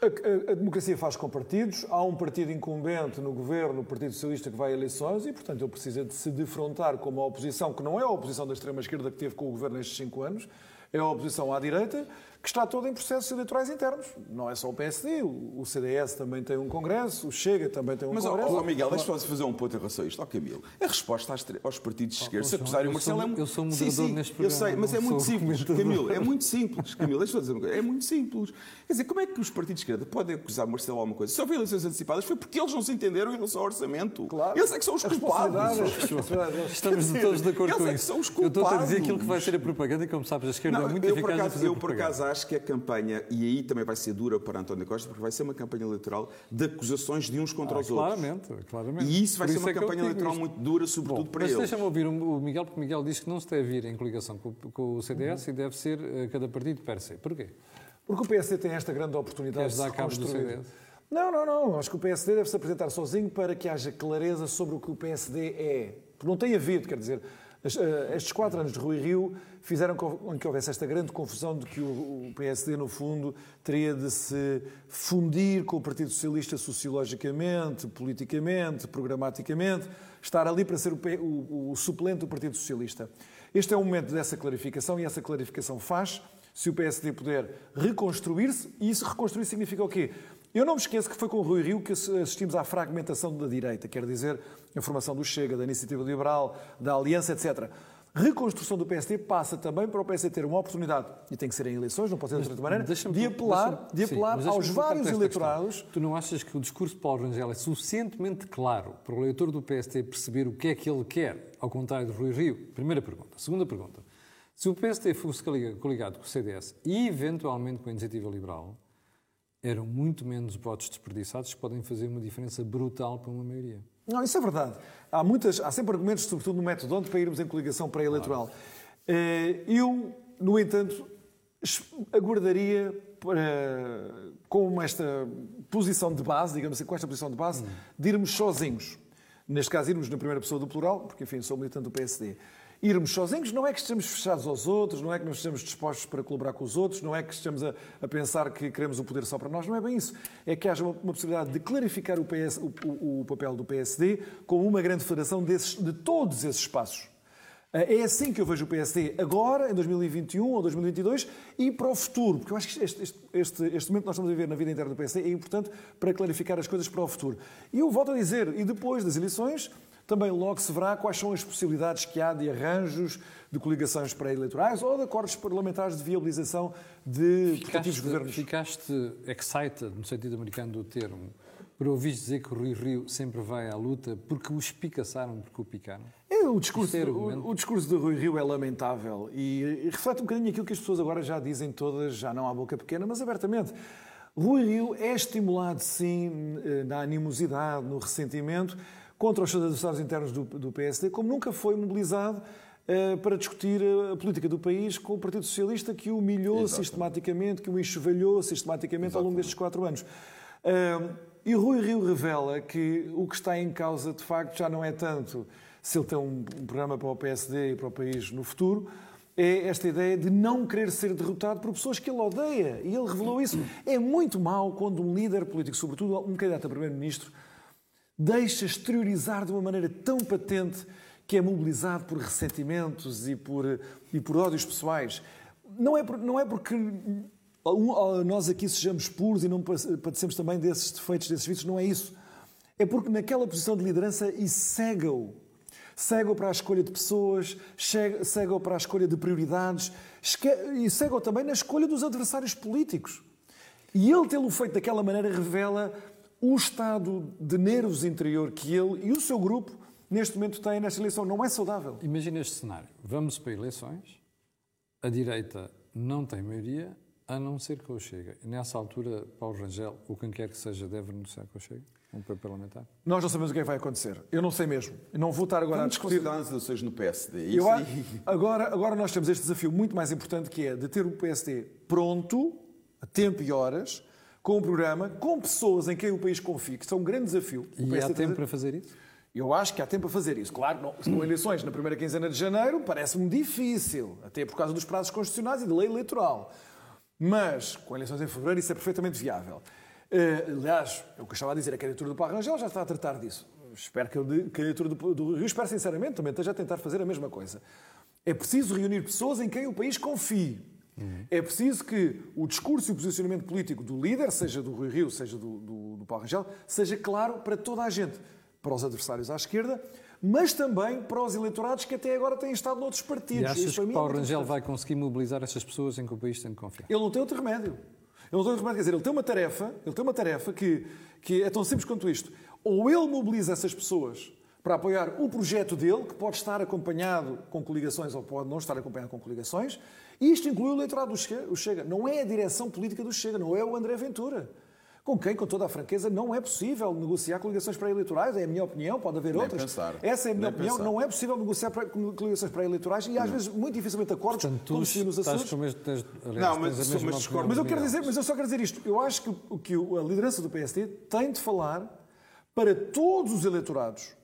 B: A, a- a democracia faz com partidos, há um partido incumbente no governo, o Partido Socialista, que vai a eleições e, portanto, ele precisa de se defrontar com uma oposição que não é a oposição da extrema-esquerda que teve com o governo nestes cinco anos. É a oposição à direita que está toda em processos eleitorais internos. Não é só o PSD, o CDS também tem um congresso, o Chega também tem um
C: Mas,
B: congresso.
C: Mas, Miguel, deixa-me fazer um ponto em relação a isto. Ó Camilo, a resposta aos, aos partidos de esquerda, se acusarem o Marcelo...
A: Eu sou moderador
C: sim, sim,
A: neste
C: programa. Eu sei, mas é muito simples. Camilo, é muito simples. Camilo, deixa-me dizer uma coisa, é muito simples. Quer dizer, como é que os partidos de esquerda podem acusar o Marcelo de alguma coisa? Se houve eleições antecipadas foi porque eles não se entenderam em relação ao orçamento.
B: Claro.
C: Eles é que são os culpados.
A: Estamos todos de acordo
C: Eles
A: com
C: é que
A: isso.
C: são os
A: Eu estou a dizer
C: culpados.
A: aquilo que vai ser a propaganda e, como sabes, a esquerda
C: Não,
A: é muito
C: eu, por
A: eficaz a
C: acaso,
A: fazer
C: eu por acaso acho que a campanha, e aí também vai ser dura para António Costa, porque vai ser uma campanha eleitoral de acusações de uns contra
A: Ah,
C: os outros.
A: claramente, claramente.
C: E isso vai
A: Por
C: ser uma
A: é
C: campanha eleitoral
A: isto.
C: muito dura, sobretudo
A: Bom,
C: para
A: mas
C: eles.
A: deixa-me ouvir o Miguel, porque o Miguel diz que não se deve ir em coligação com, com o CDS
C: Uhum.
A: e deve ser eh, cada partido per se. Porquê?
B: Porque o PSD tem esta grande oportunidade
A: Queres
B: de se.
A: CDS?
B: Não, não, não. Acho que o PSD deve se apresentar sozinho para que haja clareza sobre o que o PSD é. Porque não tem havido, quer dizer, estes quatro anos de Rui Rio fizeram com que houvesse esta grande confusão de que o PSD, no fundo, teria de se fundir com o Partido Socialista sociologicamente, politicamente, programaticamente, estar ali para ser o suplente do Partido Socialista. Este é o momento dessa clarificação e essa clarificação faz se o PSD puder reconstruir-se, e isso reconstruir significa o quê? Eu não me esqueço que foi com o Rui Rio que assistimos à fragmentação da direita, quer dizer, a formação do Chega, da Iniciativa Liberal, da Aliança, etc. Reconstrução do PSD passa também para o PSD ter uma oportunidade, e tem que ser em eleições, não pode ser de outra maneira, de apelar, de
A: sim,
B: apelar
A: deixa-me
B: aos vários eleitorados.
A: questão. Tu não achas que o discurso de Paulo Rangel é suficientemente claro para o eleitor do PSD perceber o que é que ele quer, ao contrário de Rui Rio? Primeira pergunta. Segunda pergunta. Se o PSD fosse coliga- coligado com o CDS e, eventualmente, com a Iniciativa Liberal, eram muito menos votos desperdiçados que podem fazer uma diferença brutal para uma maioria.
B: Não, isso é verdade. Há, muitas, há sempre argumentos, sobretudo no método onde, para irmos em coligação pré-eleitoral. Eh, Eu, no entanto, aguardaria para, com esta posição de base, digamos assim, com esta posição de base, de irmos sozinhos. Neste caso, irmos na primeira pessoa do plural, porque, enfim, sou militante do PSD. Irmos sozinhos não é que estejamos fechados aos outros, não é que não estejamos dispostos para colaborar com os outros, não é que estejamos a, a pensar que queremos o poder só para nós, não é bem isso. É que haja uma, uma possibilidade de clarificar o, PS, o- o- papel do PSD como uma grande federação desses, de todos esses espaços. É assim que eu vejo o PSD agora, em 2021 ou 2022, e para o futuro, porque eu acho que este, este, este, este momento que nós estamos a viver na vida interna do PSD é importante para clarificar as coisas para o futuro. E eu volto a dizer, e depois das eleições, também logo se verá quais são as possibilidades que há de arranjos, de coligações pré-eleitorais ou de acordos parlamentares de viabilização de respectivos governos.
A: ficaste excited, no sentido americano do termo, por ouvir dizer que o Rui Rio sempre vai à luta porque o espicaçaram, porque o picaram?
B: É, o, discurso,
A: é
B: o, o discurso de Rui Rio é lamentável e, e reflete um bocadinho aquilo que as pessoas agora já dizem todas, já não à boca pequena, mas abertamente. Rui Rio é estimulado, sim, eh, na animosidade, no ressentimento, contra os seus adversários internos do, do PSD, como nunca foi mobilizado eh, para discutir a política do país com o Partido Socialista, que o humilhou
C: Exatamente.
B: sistematicamente, que o enxovalhou sistematicamente ao longo destes quatro anos. Ah, e Rui Rio revela que o que está em causa, de facto, já não é tanto se ele tem um, um programa para o PSD e para o país no futuro, é esta ideia de não querer ser derrotado por pessoas que ele odeia. E ele revelou isso. É muito mau quando um líder político, sobretudo um candidato a primeiro-ministro, deixa exteriorizar de uma maneira tão patente que é mobilizado por ressentimentos e por, e por ódios pessoais. Não é, por- não é porque nós aqui sejamos puros e não padecemos também desses defeitos, desses vícios, não é isso. É porque naquela posição de liderança isso cega-o. Cega-o para a escolha de pessoas, cega-o para a escolha de prioridades e cega-o também na escolha dos adversários políticos. E ele tê-lo feito daquela maneira revela o estado de nervos interior que ele e o seu grupo neste momento têm nesta eleição. Não é saudável.
A: Imagina este cenário. Vamos para eleições, a direita não tem maioria, a não ser que o Chega. Nessa altura, Paulo Rangel, ou quem quer que seja, deve renunciar com o Chega, um apoio parlamentar.
B: Nós não sabemos o que é que vai acontecer. Eu não sei mesmo. Eu não vou estar agora a
C: Vamos
B: discutir.
C: considerar as eleições no PSD.
B: Eu a- agora, agora nós temos este desafio muito mais importante que é de ter o PSD pronto, a tempo e horas, com um programa, com pessoas em quem o país confie, que são um grande desafio. O
A: E há tempo
B: tem-
A: para fazer isso?
B: Eu acho que há tempo a fazer isso. Claro, não, com eleições na primeira quinzena de janeiro parece-me difícil, até por causa dos prazos constitucionais e da lei eleitoral. Mas com eleições em fevereiro isso é perfeitamente viável. Eh, aliás, é o que eu estava a dizer, a candidatura do Paulo Rangel já está a tratar disso. Espero que a candidatura do, do Rio, espero sinceramente, também esteja a tentar fazer a mesma coisa. É preciso reunir pessoas em quem o país confie. Uhum. É preciso que o discurso e o posicionamento político do líder, seja do Rui Rio, seja do, do, do Paulo Rangel, seja claro para toda a gente, para os adversários à esquerda, mas também para os eleitorados que até agora têm estado noutros partidos.
A: E achas que Paulo é Rangel vai conseguir mobilizar essas pessoas em que o país tem de confiar?
B: Ele não tem outro remédio. Ele não tem outro remédio. Quer dizer, ele tem uma tarefa, ele tem uma tarefa que, que é tão simples quanto isto. Ou ele mobiliza essas pessoas para apoiar o projeto dele, que pode estar acompanhado com coligações ou pode não estar acompanhado com coligações, e isto inclui o eleitorado do Chega. Não é a direção política do Chega, não é o André Ventura com quem, com toda a franqueza, não é possível negociar coligações pré-eleitorais, é a minha opinião, pode haver
C: Nem
B: outras.
C: Pensar.
B: Essa é a minha
C: Nem
B: opinião,
C: pensar.
B: não é possível negociar coligações pré-eleitorais e às não. vezes muito dificilmente acordos,
A: Portanto, tu
B: como se nos assuntos.
A: Com este, tens, aliás,
C: não, mas,
A: tens a mesma
C: mas discordo.
B: Mas eu, quero dizer, mas eu só quero dizer isto. Eu acho que, que a liderança do PSD tem de falar para todos os eleitorados,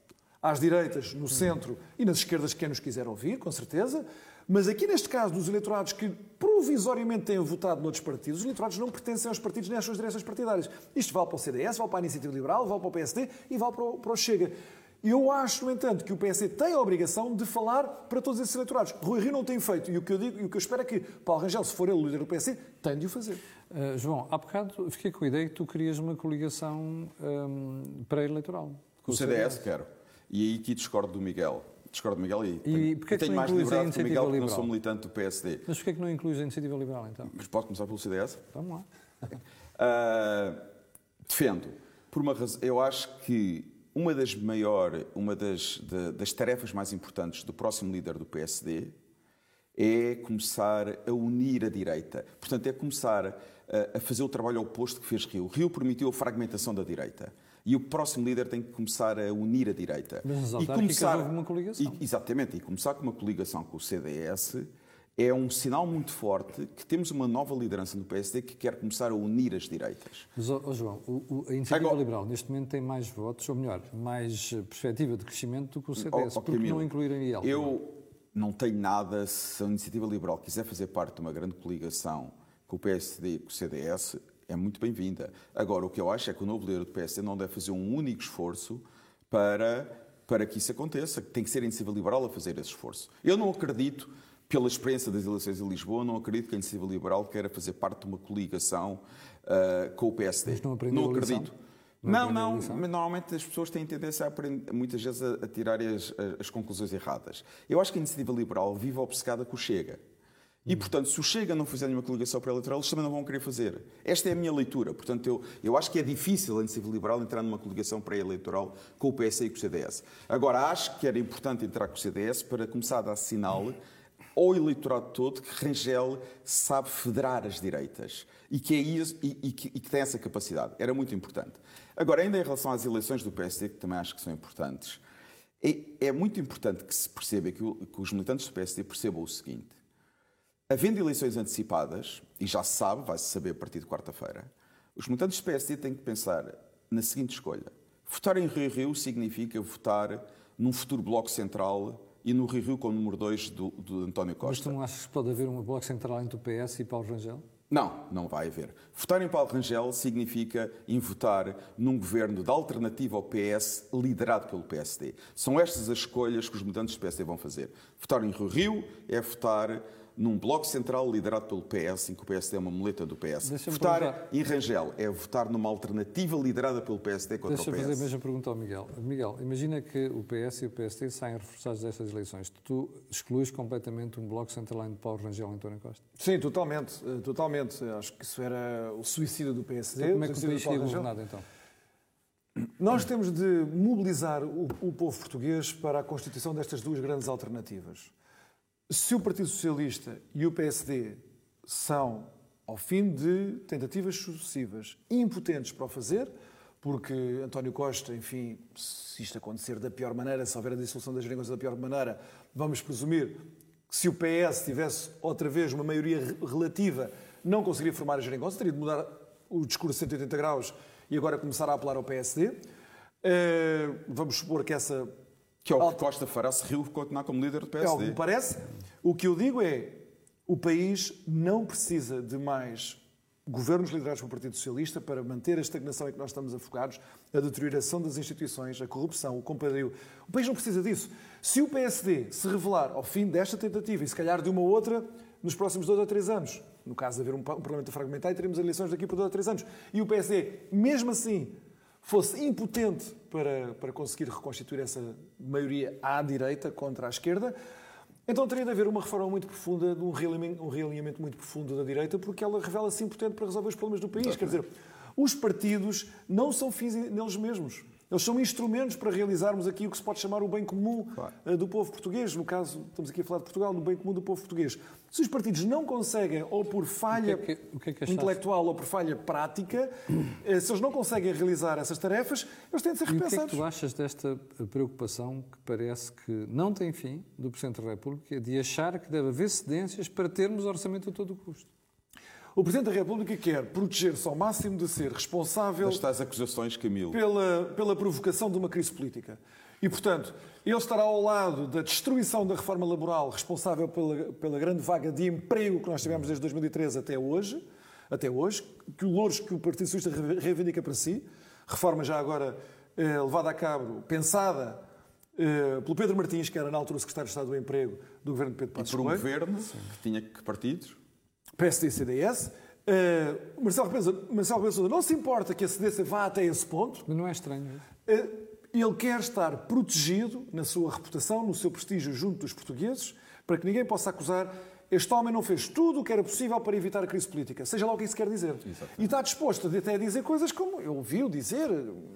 B: às direitas, no centro e nas esquerdas, quem nos quiser ouvir, com certeza, mas aqui neste caso dos eleitorados que provisoriamente têm votado noutros partidos, os eleitorados não pertencem aos partidos nem às suas direções partidárias. Isto vale para o CDS, vale para a Iniciativa Liberal, vale para o PSD e vale para o, para o Chega. Eu acho, no entanto, que o PSD tem a obrigação de falar para todos esses eleitorados. Rui Rio não tem feito. E o que eu digo e o que eu espero é que Paulo Rangel, se for ele o líder do PSD, tem de o fazer.
A: Uh, João, há bocado fiquei com a ideia que tu querias uma coligação um, pré-eleitoral.
C: Com o CDS, quero. E aí aqui discordo do Miguel. Discordo do Miguel e,
A: e
C: tenho
A: que
C: mais
A: liberdade
C: que o Miguel, liberal? porque não sou militante do PSD.
A: Mas porquê que não incluís a Iniciativa Liberal, então?
C: Mas pode começar pelo CDS?
A: Vamos lá.
C: uh, defendo. Por uma razão, eu acho que uma das maior, uma das, de, das tarefas mais importantes do próximo líder do PSD é começar a unir a direita. Portanto, é começar a, a fazer o trabalho oposto que fez Rio. Rio permitiu a fragmentação da direita. E o próximo líder tem que começar a unir a direita.
A: Mas
C: e
A: começar houve uma coligação.
C: E, exatamente, e começar com uma coligação com o CDS é um sinal muito forte que temos uma nova liderança no PSD que quer começar a unir as direitas.
A: Mas, oh, João, o, o, a Iniciativa Agora, Liberal neste momento tem mais votos, ou melhor, mais perspectiva de crescimento do que o CDS. Oh, Por que não incluírem ele?
C: Eu não tenho nada, se a Iniciativa Liberal quiser fazer parte de uma grande coligação com o PSD e com o CDS, é muito bem-vinda. Agora, o que eu acho é que o novo líder do PSD não deve fazer um único esforço para, para que isso aconteça. Tem que ser a Iniciativa Liberal a fazer esse esforço. Eu não acredito, pela experiência das eleições em Lisboa, não acredito que a Iniciativa Liberal queira fazer parte de uma coligação uh, com o PSD.
A: Mas não aprendeu
C: não acredito. Não, não, não normalmente as pessoas têm tendência a aprender, muitas vezes a, a tirar as, as, conclusões erradas. Eu acho que a iniciativa liberal vive obcecada com o Chega. E, portanto, se o Chega não fizer nenhuma coligação pré-eleitoral, eles também não vão querer fazer. Esta é a minha leitura. Portanto, eu, eu acho que é difícil a iniciativa liberal entrar numa coligação pré-eleitoral com o PS e com o CDS. Agora, acho que era importante entrar com o CDS para começar a dar sinal ao eleitorado todo que Rangel sabe federar as direitas e que, é isso, e, e, que, e que tem essa capacidade. Era muito importante. Agora, ainda em relação às eleições do PSD, que também acho que são importantes, é, é muito importante que se perceba, que, que os militantes do PSD percebam o seguinte Havendo eleições antecipadas, e já se sabe, vai-se saber a partir de quarta-feira, os militantes do PSD têm que pensar na seguinte escolha. Votar em Rio Rio significa votar num futuro Bloco Central e no Rio Rio com o número 2 do, do António Costa.
A: Mas tu não achas que pode haver um Bloco Central entre o PS e Paulo Rangel?
C: Não, não vai haver. Votar em Paulo Rangel significa em votar num governo de alternativa ao PS liderado pelo PSD. São estas as escolhas que os militantes do PSD vão fazer. Votar em Rio Rio é votar num bloco central liderado pelo PS, em que o PSD é uma muleta do PS. Votar perguntar... em Rangel é votar numa alternativa liderada pelo PSD contra
A: Deixa
C: o PS.
A: Deixa fazer a mesma pergunta ao Miguel. Miguel, imagina que o PS e o PSD saem reforçados destas eleições. Tu excluís completamente um bloco central entre Paulo Rangel e António Costa?
B: Sim, totalmente. Eh, totalmente. Acho que isso era o suicídio do PSD.
A: Então, como é que o país seria governado, então?
B: Nós temos de mobilizar o, o povo português para a constituição destas duas grandes alternativas. Se o Partido Socialista e o PSD são, ao fim de tentativas sucessivas, impotentes para o fazer, porque António Costa, enfim, se isto acontecer da pior maneira, se houver a dissolução das geringonças da pior maneira, vamos presumir que se o PS tivesse outra vez uma maioria relativa, não conseguiria formar a geringonça, teria de mudar o discurso de 180 graus e agora começar a apelar ao PSD. Eh, vamos supor que essa
C: que é o que Costa fará se Rio continuar como líder do PSD.
B: É o que me parece. O que eu digo é, o país não precisa de mais governos liderados pelo Partido Socialista para manter a estagnação em que nós estamos afogados, a deterioração das instituições, a corrupção, o compadrio. O país não precisa disso. Se o PSD se revelar ao fim desta tentativa e se calhar de uma outra nos próximos dois ou três anos, No caso de haver um, Parlamento fragmentado, teremos eleições daqui por dois ou três anos. E o PSD, mesmo assim, fosse impotente para, para conseguir reconstituir essa maioria à direita contra a esquerda, então teria de haver uma reforma muito profunda, um realinhamento, um realinhamento muito profundo da direita, porque ela revela-se impotente para resolver os problemas do país. Quer dizer, os partidos não são fins neles mesmos. Eles são instrumentos para realizarmos aqui o que se pode chamar o bem comum claro. Eh, do povo português. No caso, estamos aqui a falar de Portugal, no bem comum do povo português. Se os partidos não conseguem, ou por falha que é que, que é intelectual ou por falha prática, eh, se eles não conseguem realizar essas tarefas, eles têm de ser repensados.
A: E o que é que tu achas desta preocupação que parece que não tem fim do Presidente da República de achar que deve haver cedências para termos orçamento a todo o custo?
B: O Presidente da República quer proteger-se ao máximo de ser responsável
C: das acusações, Camilo.
B: Pela, pela provocação de uma crise política. E, portanto, ele estará ao lado da destruição da reforma laboral responsável pela, pela grande vaga de emprego que nós tivemos desde 2013 até hoje, até hoje, que o louros que o Partido Socialista reivindica para si, reforma já agora eh, levada a cabo, pensada eh, pelo Pedro Martins, que era na altura o Secretário de Estado do Emprego do governo de Pedro Passos
C: E por um governo que tinha que partidos?
B: PSD e CDS. Uh, Marcelo Rebelo Sousa não se importa que a CDS vá até esse ponto.
A: Mas não é estranho.
B: Uh, ele quer estar protegido na sua reputação, no seu prestígio junto dos portugueses, para que ninguém possa acusar este homem não fez tudo o que era possível para evitar a crise política, seja lá o que isso quer dizer. Exatamente. E está disposto até a dizer coisas como eu ouvi-o dizer,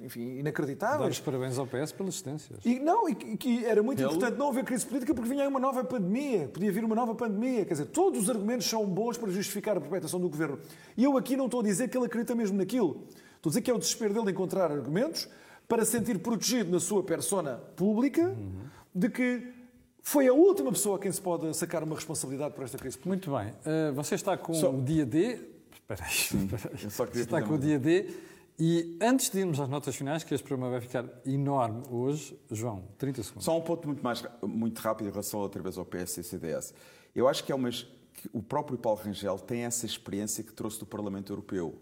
B: enfim, inacreditáveis. Dar
A: os parabéns ao PS pelas assistências.
B: E, não, e que era muito Ele... importante não haver crise política porque vinha aí uma nova pandemia, podia vir uma nova pandemia. Quer dizer, todos os argumentos são bons para justificar a perpetuação do governo. E eu aqui não estou a dizer que ele acredita mesmo naquilo. Estou a dizer que é o desespero dele de encontrar argumentos para sentir protegido na sua persona pública uhum. de que foi a última pessoa a quem se pode sacar uma responsabilidade por esta crise.
A: Muito bem. Uh, você está com Só... o dia D. Espera aí. Espera aí. Você está com o dia D. E antes de irmos às notas finais, que este programa vai ficar enorme hoje, João, 30 segundos.
C: Só um ponto muito, mais, muito rápido em relação outra vez ao PS e CDS. Eu acho que é uma, que o próprio Paulo Rangel tem essa experiência que trouxe do Parlamento Europeu.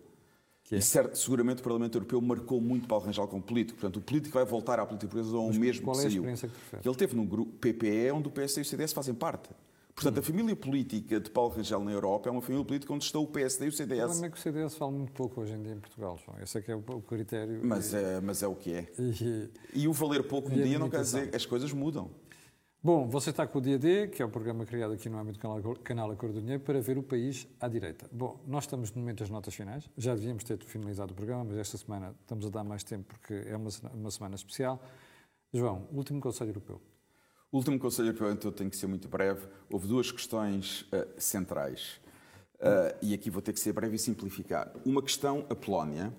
C: É? E certo, seguramente o Parlamento Europeu marcou muito Paulo Rangel como político. Portanto, o político vai voltar à política portuguesa ao mesmo
A: qual
C: que
A: é
C: saiu.
A: a experiência que?
C: Ele teve no grupo PPE, onde o PS e o CDS fazem parte. Portanto, hum. a família política de Paulo Rangel na Europa é uma família política onde estão o PSD e o CDS. O
A: problema é que o CDS fala muito pouco hoje em dia em Portugal, João. Esse é que é o critério.
C: Mas é, mas é o que é. E, e o valer pouco um dia não quer dizer que as coisas mudam.
A: Bom, você está com o Dia D, que é o programa criado aqui no âmbito do canal, canal A Cor do Dinheiro, para ver o país à direita. Bom, nós estamos no momento das notas finais. Já devíamos ter finalizado o programa, mas esta semana estamos a dar mais tempo porque é uma, uma semana especial. João, último Conselho Europeu.
C: O último Conselho Europeu, então, tem que ser muito breve. Houve duas questões uh, centrais. Uh, e aqui vou ter que ser breve e simplificar. Uma questão, a Polónia.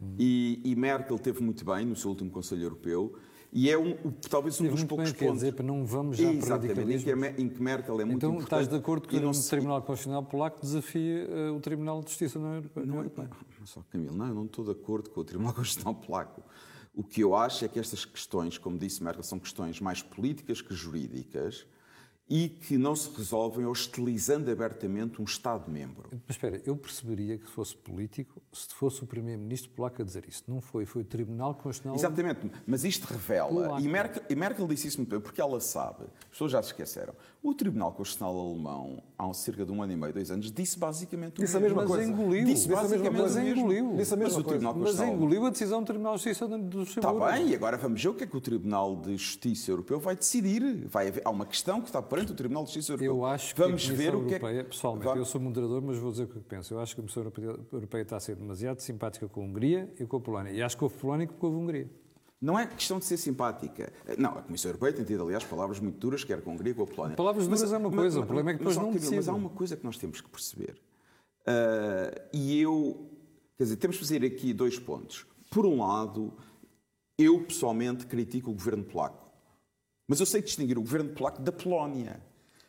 C: Hum. E, e Merkel teve muito bem no seu último Conselho Europeu. E é um, talvez um dos poucos
A: pontos. Quer dizer, não vamos já
C: Exatamente, em que Merkel é muito
A: então,
C: importante.
A: Então estás de acordo que o se... Tribunal Constitucional Polaco desafia uh, o Tribunal de Justiça na União Europeia?
C: Não, só, Camilo, não, eu não estou de acordo com o Tribunal Constitucional Polaco. O que eu acho é que estas questões, como disse Merkel, são questões mais políticas que jurídicas e que não se resolvem hostilizando abertamente um Estado-membro.
A: Mas espera, eu perceberia que fosse político se fosse o Primeiro-Ministro polaco a dizer isso. Não foi, foi o Tribunal Constitucional.
C: Exatamente, mas isto revela, e Merkel, e Merkel, disse isso muito bem, porque ela sabe, as pessoas já se esqueceram, o Tribunal Constitucional alemão, há cerca de um ano e meio, dois anos, disse basicamente
B: o disse mesmo. A mesma coisa.
A: engoliu.
B: Disse
A: basicamente
B: mas
A: engoliu.
B: Disse a mesma
A: mas,
B: coisa.
A: mas engoliu a decisão do Tribunal de Justiça do Luxemburgo.
C: Está bem, e agora vamos ver o que é que o Tribunal de Justiça Europeu vai decidir. Vai haver, há uma questão que está perante o Tribunal de Justiça Europeu.
A: Eu acho que vamos a ver o que é Europeia, pessoalmente, eu sou moderador, mas vou dizer o que penso. Eu acho que a Comissão Europeia está a ser demasiado simpática com a Hungria e com a Polónia. E acho que houve Polónia que houve Hungria.
C: Não é questão de ser simpática. Não, a Comissão Europeia tem tido, aliás, palavras muito duras, quer com a Hungria, com a Polónia.
A: Palavras duras é uma coisa, mas, o problema é que depois não decide.
C: Mas há uma coisa que nós temos que perceber. Uh, e eu, quer dizer, temos que fazer aqui dois pontos. Por um lado, eu pessoalmente critico o governo polaco. Mas eu sei distinguir o governo polaco da Polónia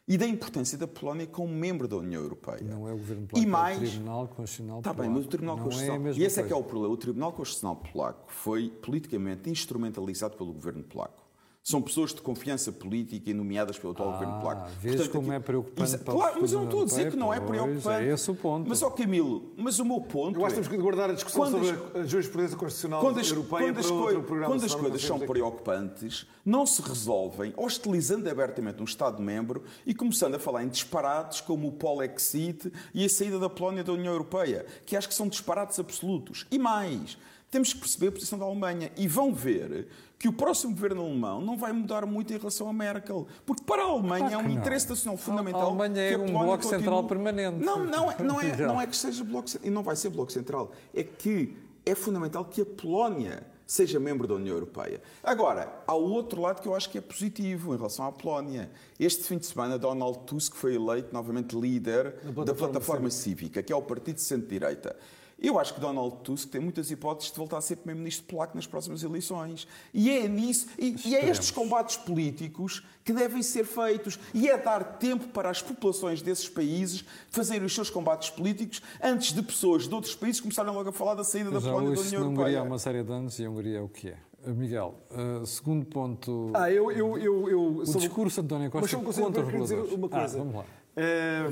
C: e da importância da Polónia como membro da União Europeia.
A: Não é o governo polaco,
C: e mais,
A: é o Tribunal Constitucional
C: Está bem, mas o Tribunal não Constitucional... É e esse é que é o problema. O Tribunal Constitucional polaco foi politicamente instrumentalizado pelo governo polaco. São pessoas de confiança política e nomeadas pelo atual
A: Ah,
C: governo polaco.
A: vês como é preocupante
C: Exa-
A: para
C: Claro, mas eu não estou a dizer que não é preocupante.
A: é esse o ponto.
C: Mas, ó Camilo, mas o meu ponto
B: Eu acho que
C: é-
B: temos que guardar a discussão
C: Quando as-
B: sobre a jurisprudência constitucional
C: quando as,
B: europeia
C: quando as
B: para outro programa.
C: quando as coisas são
B: aqui.
C: preocupantes, não se resolvem hostilizando abertamente um Estado-membro e começando a falar em disparates como o Polexit e a saída da Polónia da União Europeia, que acho que são disparates absolutos. E mais, temos que perceber a posição da Alemanha e vão ver que o próximo governo alemão não vai mudar muito em relação a Merkel, porque para a Alemanha é um interesse nacional
A: A
C: fundamental.
A: Alemanha é
C: que a
A: um bloco
C: continue-
A: central permanente.
C: Não, não, é- não, é, não é que seja bloco central, e não vai ser bloco central, é que é fundamental que a Polónia seja membro da União Europeia. Agora, há outro lado que eu acho que é positivo em relação à Polónia. Este fim de semana, Donald Tusk foi eleito novamente líder da
B: plataforma
C: plataforma cívica, que é o partido de centro-direita. Eu acho que Donald Tusk tem muitas hipóteses de voltar a ser primeiro-ministro polaco nas próximas eleições. E é nisso, e, e é estes combates políticos que devem ser feitos. E é dar tempo para as populações desses países fazerem os seus combates políticos antes de pessoas de outros países começarem logo a falar da saída da Polónia da União
A: na Hungria há
C: Europeia.
A: uma série de anos e a Hungria é o que é. Uh, Miguel, uh, segundo ponto,
B: Ah, eu, eu, eu, eu
A: o
B: sobre-
A: discurso de António
B: Mas
A: Costa
B: consigo
A: contra os
B: queria dizer uma coisa.
A: Ah, vamos lá.
B: Eh,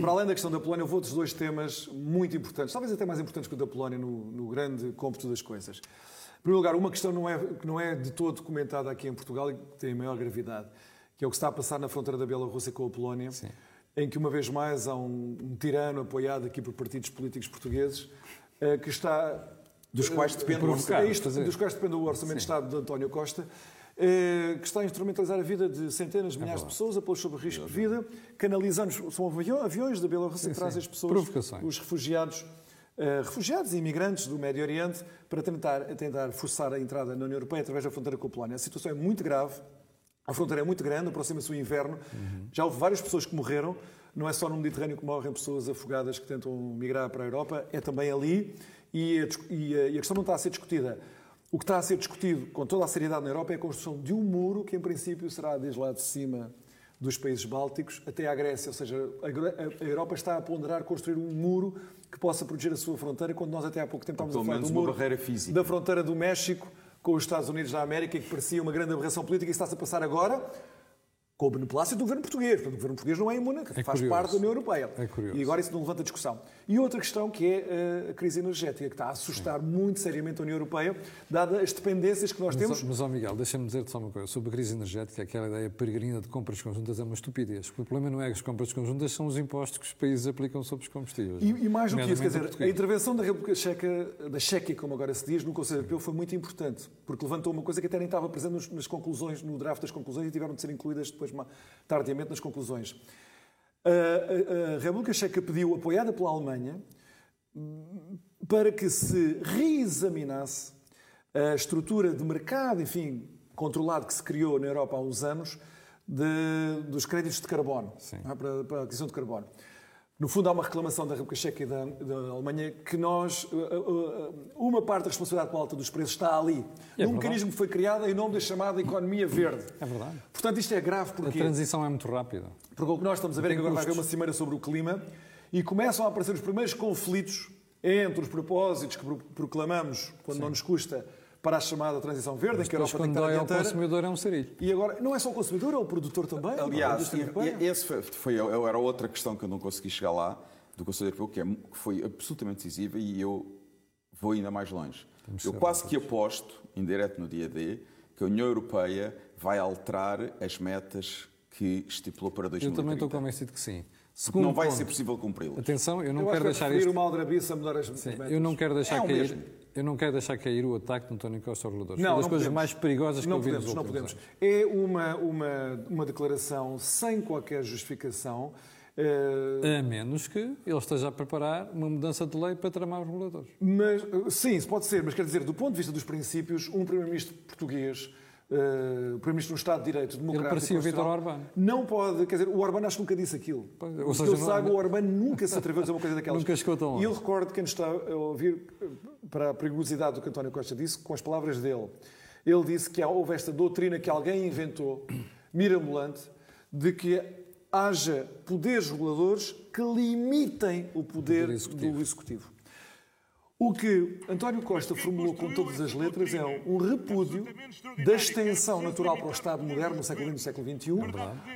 B: para além da questão da Polónia, houve outros dois temas muito importantes, talvez até mais importantes que o da Polónia no, no grande cômputo das coisas. Em primeiro lugar, uma questão não é, que não é de todo comentada aqui em Portugal e que tem maior gravidade, que é o que está a passar na fronteira da Bielorrússia com a Polónia, em que uma vez mais há um, um tirano apoiado aqui por partidos políticos portugueses eh, que está
C: Dos quais depende
A: provocar.
C: orçamento.
B: é isto, dos quais depende o Orçamento de Estado de António Costa, eh, que está a instrumentalizar a vida de centenas de
A: É
B: milhares de pessoas, a pô-los sob risco de vida, canalizando, são aviões, da Bielorrússia que trazem as pessoas, os refugiados, eh, refugiados e imigrantes do Médio Oriente, para tentar, tentar forçar a entrada na União Europeia através da fronteira com a Polónia. A situação é muito grave, a fronteira é muito grande, aproxima-se o inverno, já houve várias pessoas que morreram, não é só no Mediterrâneo que morrem pessoas afogadas que tentam migrar para a Europa, é também ali, e a, e a- e a questão não está a ser discutida. O que está a ser discutido com toda a seriedade na Europa é a construção de um muro que, em princípio, será desde lá de cima dos países bálticos até à Grécia. Ou seja, a Europa está a ponderar construir um muro que possa proteger a sua fronteira, quando nós até há pouco tempo estávamos a falar do
C: uma
B: muro
C: barreira física.
B: da fronteira do México com os Estados Unidos da América, que parecia uma grande aberração política, e está-se a passar agora com o beneplácito do governo português. Portanto, o governo português não é imune, faz
A: curioso.
B: parte da União Europeia.
A: É curioso.
B: E agora isso não levanta discussão. E outra questão que é eh, a crise energética, que está a assustar muito seriamente a União Europeia, dadas as dependências que nós
A: Mas,
B: temos.
A: mas, ó Miguel, deixa-me dizer-te só uma coisa. Sobre a crise energética, aquela ideia peregrina de compras conjuntas é uma estupidez. O problema não é que as compras conjuntas são os impostos que os países aplicam sobre os combustíveis.
B: E, e mais do que isso, quer dizer, a intervenção da República Checa, da Chequia, como agora se diz, no Conselho Europeu foi muito importante, porque levantou uma coisa que até nem estava presente nas conclusões, no draft das conclusões, e tiveram de ser incluídas depois, ma- tardiamente, nas conclusões. A, a- a República Checa pediu, apoiada pela Alemanha, para que se reexaminasse a estrutura de mercado, enfim, controlado que se criou na Europa há uns anos, de- dos créditos de carbono, é? para, para a aquisição de carbono. No fundo, há uma reclamação da República Checa e da, da Alemanha que nós, uh, uh, uma parte da responsabilidade pela alta dos preços está ali,
A: É
B: num mecanismo que foi criado em nome da chamada economia verde.
A: É verdade.
B: Portanto, isto é grave
A: A
B: porque,
A: transição é muito rápida.
B: porque o que nós estamos a ver é que agora vai haver uma cimeira sobre o clima e começam a aparecer os primeiros conflitos entre os propósitos que pro- proclamamos, quando não nos custa, para a chamada transição verde, em que a Europa tem que estar
A: dói
B: a
A: ao
B: dianteira.
A: consumidor, é um sarilho.
B: E agora, não é só o consumidor, é o produtor também. a
C: Aliás, e- e- esse foi, foi- era outra questão que eu não consegui chegar lá, do Conselho Europeu, que, é, que foi absolutamente decisiva e eu vou ainda mais longe.
A: Temos
C: Eu quase que aposto, em direto no dia D, que a União Europeia vai alterar as metas que estipulou para
A: Eu
C: 2030.
A: também estou convencido que sim. Segundo
C: não vai
A: ponto,
C: ser possível cumpri-las.
A: Atenção, eu não
B: eu acho
A: quero
B: que é
A: deixar isto.
B: uma aldrabiça a mudar as
A: Sim,
B: metas.
A: eu não quero deixar
C: É o
A: cair.
C: mesmo.
A: Eu não quero deixar cair o ataque de António Costa aos reguladores.
B: Não,
A: Foi das
B: não
A: coisas
B: podemos.
A: mais perigosas que
B: não
A: eu vi
B: podemos,
A: nos
B: não podemos.
A: anos.
B: É uma, uma, uma declaração sem qualquer justificação. eh,
A: A menos que ele esteja a preparar uma mudança de lei para tramar os reguladores.
B: Mas, eh, sim, isso pode ser, mas quer dizer, do ponto de vista dos princípios, um Primeiro-Ministro português, eh, Primeiro-Ministro um Estado de Direito Democrático.
A: parecia o Vítor Orbán.
B: Não pode, quer dizer, o Orbán acho que nunca disse aquilo.
A: Pois, ou seja,
B: eu saiba, o Orbán nunca se atreveu a dizer uma coisa daquelas.
A: Nunca chegou tão longe.
B: E eu recordo quem está a ouvir, eh, para a perigosidade do que António Costa disse, com as palavras dele. Ele disse que houve esta doutrina que alguém inventou, mirabolante, de que haja poderes reguladores que limitem o poder
A: Poder executivo.
B: do executivo. O que António Costa formulou com todas as letras é um repúdio da extensão natural para o Estado moderno, no século XX e século XXI,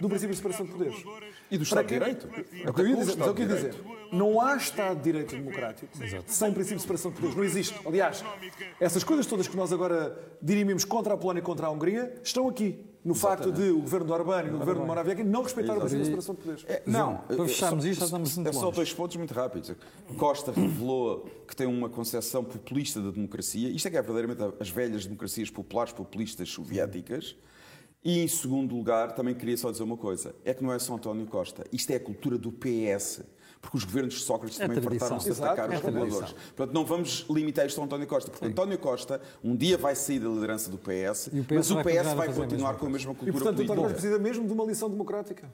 B: do princípio de separação de poderes.
C: E do Estado de Direito.
B: É o que eu ia dizer, mas é o que eu ia dizer. Não há Estado de Direito democrático sem princípio de separação de poderes. Não existe. Aliás, essas coisas todas que nós agora dirimimos contra a Polónia e contra a Hungria estão aqui. No facto de o governo do Orbán e o governo de Morawiecki não respeitar o princípio de separação de poderes.
C: É,
A: Não, para
C: é
A: fecharmos isto, já estamos muito
C: É só dois pontos muito rápidos. Costa revelou que tem uma concepção populista da democracia. Isto é que é verdadeiramente as velhas democracias populares, populistas soviéticas. E, em segundo lugar, também queria só dizer uma coisa. É que não é só António Costa. Isto é a cultura do PS. Porque os governos de Sócrates
A: É
C: também fartaram-se de atacar os reguladores. Portanto, não vamos limitar isto a António Costa. Porque António Costa um dia vai sair da liderança do PS,
A: E o PS
C: mas o
A: vai
C: PS
A: continuar a
C: vai
A: a
C: continuar
A: mesma
C: com a mesma
B: E,
C: cultura
B: portanto, António
C: política.
B: Costa precisa mesmo de uma lição democrática.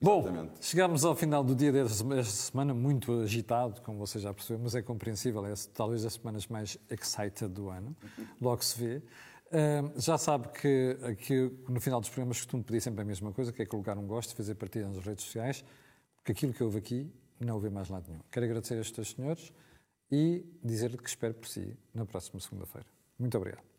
A: Bom,
C: Exatamente.
A: chegámos ao final do dia desta semana, muito agitado, como você já percebeu, mas é compreensível, é talvez das semanas mais excited do ano, logo se vê. Ah, já sabe que aqui no final dos programas costumo pedir sempre a mesma coisa, que é colocar um gosto, fazer partida nas redes sociais, porque aquilo que houve aqui não houve mais lado nenhum. Quero agradecer a estes senhores e dizer-lhe que espero por si na próxima segunda-feira. Muito obrigado.